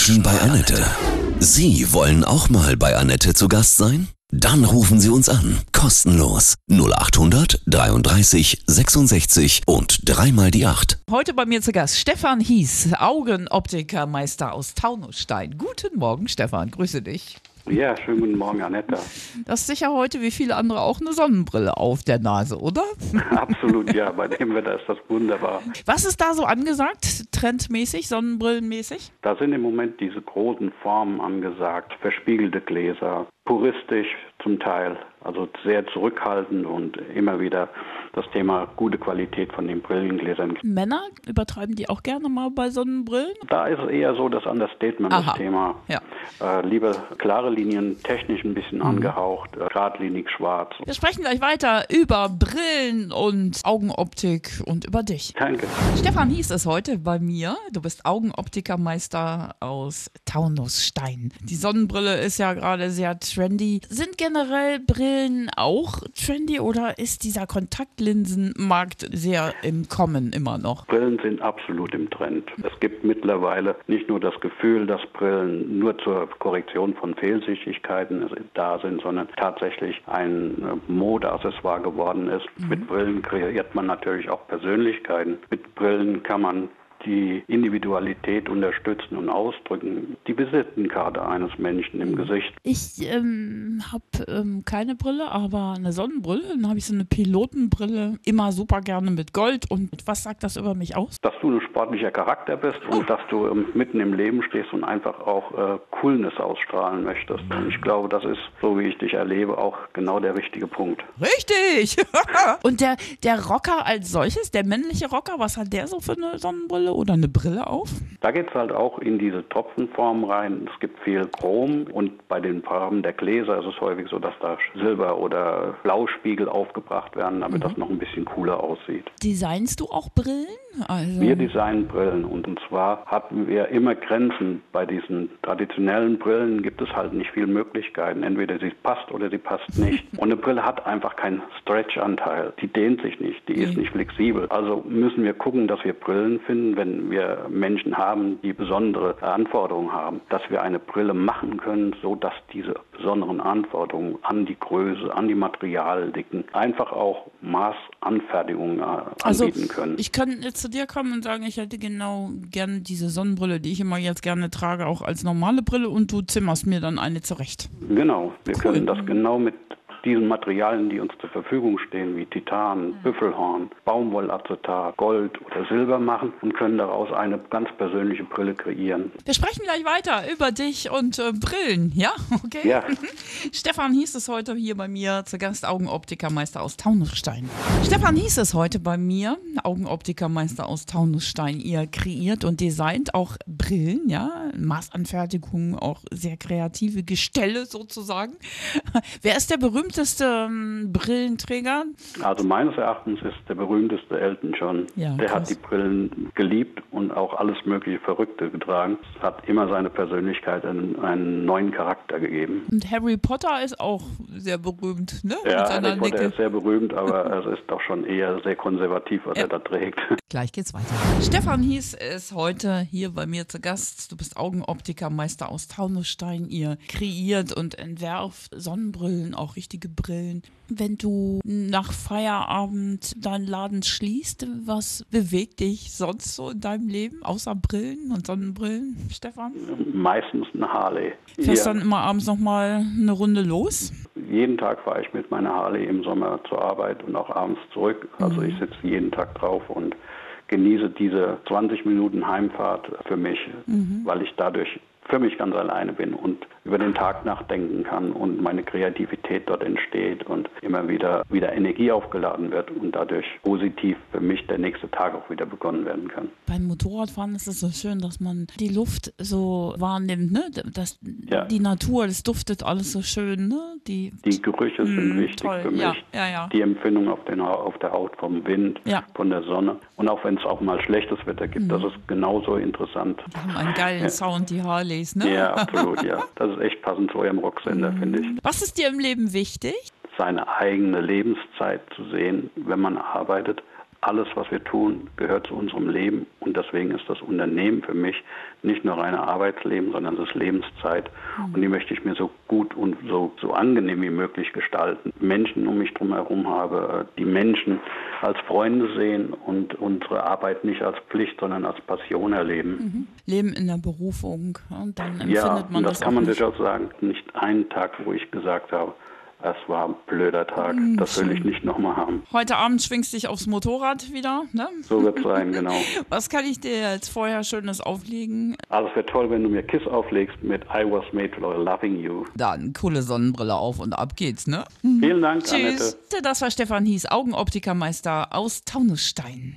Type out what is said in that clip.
Menschen bei Annette. Sie wollen auch mal bei Annette zu Gast sein? Dann rufen Sie uns an. Kostenlos. 0800 33 66 und dreimal die 8. Heute bei mir zu Gast Stefan Hies, Augenoptikermeister aus Taunusstein. Guten Morgen, Stefan. Grüße dich. Ja, schönen guten Morgen, Annette. Das ist sicher heute wie viele andere auch eine Sonnenbrille auf der Nase, oder? Absolut, ja. Bei dem Wetter ist das wunderbar. Was ist da so angesagt, trendmäßig, sonnenbrillenmäßig? Da sind im Moment diese großen Formen angesagt, verspiegelte Gläser, puristisch zum Teil, also sehr zurückhaltend und immer wieder das Thema gute Qualität von den Brillengläsern. Männer übertreiben die auch gerne mal bei Sonnenbrillen? Da ist es eher so das Understatement, Aha. das Thema. Ja. Äh, lieber klare Linien, technisch ein bisschen angehaucht, äh, geradlinig schwarz. Wir sprechen gleich weiter über Brillen und Augenoptik und über dich. Danke. Stefan Hies ist heute bei mir. Du bist Augenoptikermeister aus Taunusstein. Die Sonnenbrille ist ja gerade sehr trendy. Sind generell Brillen auch trendy oder ist dieser Kontaktlinsenmarkt sehr im Kommen immer noch? Brillen sind absolut im Trend. Es gibt mittlerweile nicht nur das Gefühl, dass Brillen nur zur Korrektion von Fehlsichtigkeiten da sind, sondern tatsächlich ein äh, Modeaccessoire geworden ist. Mit Brillen kreiert man natürlich auch Persönlichkeiten. Mit Brillen kann man die Individualität unterstützen und ausdrücken. Die Visitenkarte eines Menschen im Gesicht. Ich ähm, habe ähm, keine Brille, aber eine Sonnenbrille. Dann habe ich so eine Pilotenbrille. Immer super gerne mit Gold. Und was sagt das über mich aus? Dass du ein sportlicher Charakter bist und dass du ähm, mitten im Leben stehst und einfach auch äh, Coolness ausstrahlen möchtest. Und ich glaube, das ist, so wie ich dich erlebe, auch genau der richtige Punkt. Richtig! und der, der Rocker als solches, der männliche Rocker, was hat der so für eine Sonnenbrille oder eine Brille auf? Da geht es halt auch in diese Tropfenform rein. Es gibt viel Chrom und bei den Farben der Gläser ist es häufig so, dass da Silber- oder Blauspiegel aufgebracht werden, damit das noch ein bisschen cooler aussieht. Designst du auch Brillen? Also, Wir designen Brillen und, und zwar hatten wir immer Grenzen. Bei diesen traditionellen Brillen gibt es halt nicht viele Möglichkeiten. Entweder sie passt oder sie passt nicht. Und eine Brille hat einfach keinen Stretch-Anteil. Die dehnt sich nicht, die ist nicht flexibel. Also müssen wir gucken, dass wir Brillen finden, wenn wir Menschen haben, die besondere Anforderungen haben, dass wir eine Brille machen können, so dass diese besonderen Anforderungen an die Größe, an die Materialdicken einfach auch Maßanfertigungen äh, also anbieten können. ich kann jetzt zu dir kommen und sagen, ich hätte genau gerne diese Sonnenbrille, die ich immer jetzt gerne trage, auch als normale Brille und du zimmerst mir dann eine zurecht. Genau, wir Cool. können das genau mit diesen Materialien, die uns zur Verfügung stehen, wie Titan, Büffelhorn, Baumwollacetat, Gold oder Silber machen und können daraus eine ganz persönliche Brille kreieren. Wir sprechen gleich weiter über dich und äh, Brillen, ja? Okay. Ja. Stefan hieß es heute hier bei mir, zu Gast Augenoptikermeister aus Taunusstein. Stefan hieß es heute bei mir, Augenoptikermeister aus Taunusstein. Ihr kreiert und designt auch Brillen, ja? Maßanfertigung, auch sehr kreative Gestelle sozusagen. Wer ist der berühmteste ähm, Brillenträger? Also meines Erachtens ist der berühmteste Elton John. Ja, der krass. hat die Brillen geliebt und auch alles mögliche Verrückte getragen. Es hat immer seine Persönlichkeit einen, einen neuen Charakter gegeben. Und Harry Potter ist auch sehr berühmt, ne? Ja, Harry Potter Nicke. ist sehr berühmt, aber es ist doch schon eher sehr konservativ, was Ja. er da trägt. Gleich geht's weiter. Stefan Hies ist heute hier bei mir zu Gast. Du bist Augenoptikermeister aus Taunusstein. Ihr kreiert und entwerft Sonnenbrillen, auch richtige Brillen. Wenn du nach Feierabend deinen Laden schließt, was bewegt dich sonst so in deinem Leben, außer Brillen und Sonnenbrillen, Stefan? Meistens ein Harley. Fährst Hier. dann immer abends nochmal eine Runde los? Jeden Tag fahre ich mit meiner Harley im Sommer zur Arbeit und auch abends zurück. Also ich sitze jeden Tag drauf und genieße diese 20 Minuten Heimfahrt für mich, weil ich dadurch für mich ganz alleine bin und über den Tag nachdenken kann und meine Kreativität dort entsteht und immer wieder wieder Energie aufgeladen wird und dadurch positiv für mich der nächste Tag auch wieder begonnen werden kann. Beim Motorradfahren ist es so schön, dass man die Luft so wahrnimmt, ne? Das, Ja. Die Natur, das duftet alles so schön, ne? Die, Die Gerüche sind Mm, wichtig toll. für mich. Ja, ja. Die Empfindung auf, den, auf der Haut vom Wind, von der Sonne. Und auch wenn es auch mal schlechtes Wetter gibt, Mhm. das ist genauso interessant. die haben einen geilen Sound, die Harleys, ne? Ja, absolut, ja. Das ist echt passend zu eurem Mhm. Rocksender, finde ich. Was ist dir im Leben wichtig? Seine eigene Lebenszeit zu sehen, wenn man arbeitet, alles, was wir tun, gehört zu unserem Leben und deswegen ist das Unternehmen für mich nicht nur reine Arbeitsleben, sondern es ist Lebenszeit mhm. und die möchte ich mir so gut und so, so angenehm wie möglich gestalten. Menschen um mich drum herum habe, die Menschen als Freunde sehen und unsere Arbeit nicht als Pflicht, sondern als Passion erleben. Mhm. Leben in der Berufung und dann empfindet ja, man das. das kann man durchaus sagen. Nicht einen Tag, wo ich gesagt habe, es war ein blöder Tag. Hm, Das will ich nicht nochmal haben. Heute Abend schwingst du dich aufs Motorrad wieder, ne? So wird es sein, genau. Was kann ich dir jetzt vorher Schönes auflegen? Also es wäre toll, wenn du mir Kiss auflegst mit I was made for loving you. Dann coole Sonnenbrille auf und ab geht's, ne? Vielen Dank, Tschüss. Annette. Das war Stefan Hies, Augenoptikermeister aus Taunusstein.